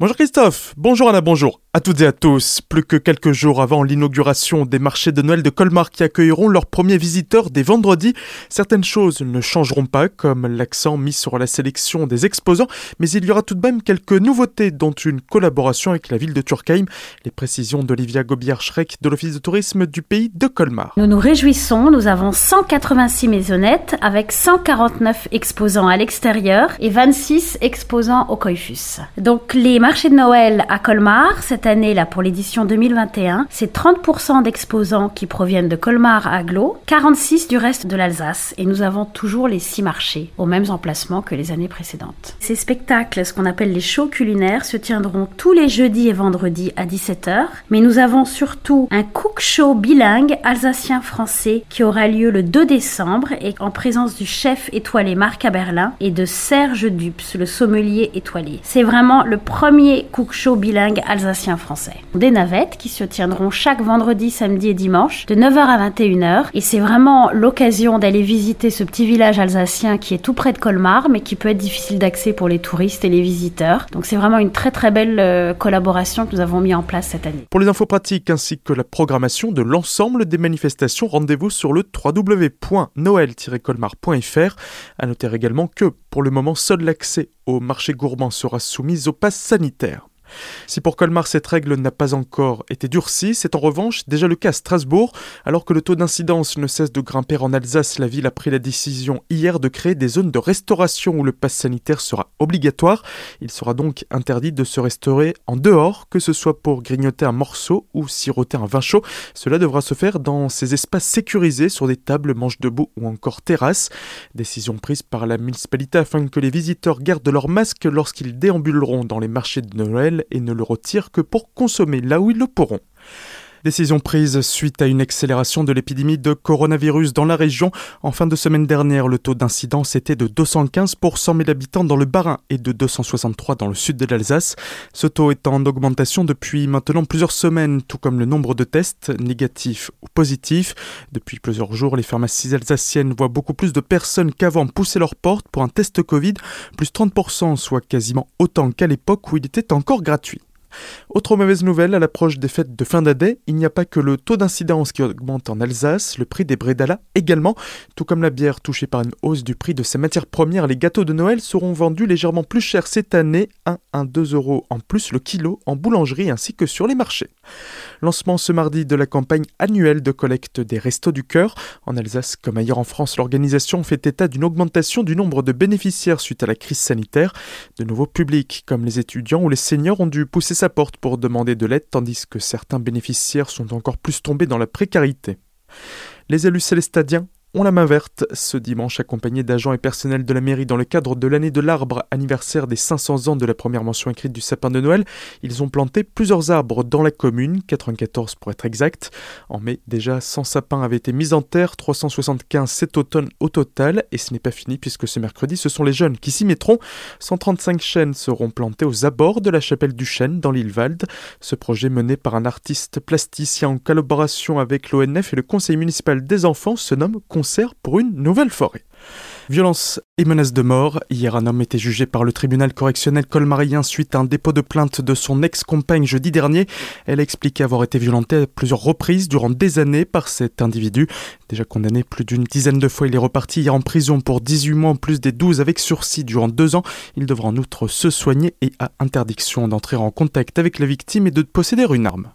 Bonjour Christophe, bonjour Anna, bonjour à toutes et à tous. Plus que quelques jours avant l'inauguration des marchés de Noël de Colmar qui accueilleront leurs premiers visiteurs dès vendredi, certaines choses ne changeront pas, comme l'accent mis sur la sélection des exposants, mais il y aura tout de même quelques nouveautés, dont une collaboration avec la ville de Turkheim. Les précisions d'Olivia Gobier-Schreck de l'Office de tourisme du pays de Colmar. Nous nous réjouissons, nous avons 186 maisonnettes avec 149 exposants à l'extérieur et 26 exposants au Coifus. Donc les marché de Noël à Colmar, cette année là pour l'édition 2021, c'est 30% d'exposants qui proviennent de Colmar à Glo, 46 du reste de l'Alsace et nous avons toujours les six marchés aux mêmes emplacements que les années précédentes. Ces spectacles, ce qu'on appelle les shows culinaires, se tiendront tous les jeudis et vendredis à 17h, mais nous avons surtout un cook show bilingue alsacien-français qui aura lieu le 2 décembre et en présence du chef étoilé Marc Aberlin et de Serge Dups, le sommelier étoilé. C'est vraiment le premier premier show bilingue alsacien-français. Des navettes qui se tiendront chaque vendredi, samedi et dimanche de 9h à 21h. Et c'est vraiment l'occasion d'aller visiter ce petit village alsacien qui est tout près de Colmar, mais qui peut être difficile d'accès pour les touristes et les visiteurs. Donc c'est vraiment une très très belle euh, collaboration que nous avons mis en place cette année. Pour les infos pratiques ainsi que la programmation de l'ensemble des manifestations, rendez-vous sur le www.noël-colmar.fr. À noter également que pour le moment, seul l'accès au marché gourmand sera soumis au pass sanitaire. Si pour Colmar cette règle n'a pas encore été durcie, c'est en revanche déjà le cas à Strasbourg. Alors que le taux d'incidence ne cesse de grimper en Alsace, la ville a pris la décision hier de créer des zones de restauration où le pass sanitaire sera obligatoire. Il sera donc interdit de se restaurer en dehors, que ce soit pour grignoter un morceau ou siroter un vin chaud. Cela devra se faire dans ces espaces sécurisés sur des tables, manches debout ou encore terrasses. Décision prise par la municipalité afin que les visiteurs gardent leur masque lorsqu'ils déambuleront dans les marchés de Noël et ne le retirent que pour consommer là où ils le pourront. Décision prise suite à une accélération de l'épidémie de coronavirus dans la région. En fin de semaine dernière, le taux d'incidence était de 215 pour 100 000 habitants dans le Bas-Rhin et de 263 dans le sud de l'Alsace. Ce taux est en augmentation depuis maintenant plusieurs semaines, tout comme le nombre de tests, négatifs ou positifs. Depuis plusieurs jours, les pharmacies alsaciennes voient beaucoup plus de personnes qu'avant pousser leurs portes pour un test Covid, plus 30%, soit quasiment autant qu'à l'époque où il était encore gratuit. Autre mauvaise nouvelle, à l'approche des fêtes de fin d'année, il n'y a pas que le taux d'incidence qui augmente en Alsace, le prix des bredala également. Tout comme la bière touchée par une hausse du prix de ses matières premières, les gâteaux de Noël seront vendus légèrement plus cher cette année, 1 à 2 euros en plus le kilo en boulangerie ainsi que sur les marchés. Lancement ce mardi de la campagne annuelle de collecte des Restos du Cœur. En Alsace comme ailleurs en France, l'organisation fait état d'une augmentation du nombre de bénéficiaires suite à la crise sanitaire. De nouveaux publics comme les étudiants ou les seniors ont dû pousser porte pour demander de l'aide, tandis que certains bénéficiaires sont encore plus tombés dans la précarité. Les élus célestadiens ont la main verte ce dimanche accompagnés d'agents et personnels de la mairie dans le cadre de l'année de l'arbre, anniversaire des 500 ans de la première mention écrite du sapin de Noël. Ils ont planté plusieurs arbres dans la commune, 94 pour être exact. En mai, déjà 100 sapins avaient été mis en terre, 375 cet automne au total, et ce n'est pas fini puisque ce mercredi, ce sont les jeunes qui s'y mettront. 135 chênes seront plantés aux abords de la chapelle du chêne dans l'île Valde. Ce projet mené par un artiste plasticien en collaboration avec l'ONF et le conseil municipal des enfants se nomme pour une nouvelle forêt. Violence et menaces de mort. Hier, un homme était jugé par le tribunal correctionnel colmarien suite à un dépôt de plainte de son ex-compagne jeudi dernier. Elle a expliqué avoir été violentée à plusieurs reprises durant des années par cet individu. Déjà condamné plus d'une dizaine de fois, il est reparti hier en prison pour 18 mois en plus des 12 avec sursis durant deux ans. Il devra en outre se soigner et a interdiction d'entrer en contact avec la victime et de posséder une arme.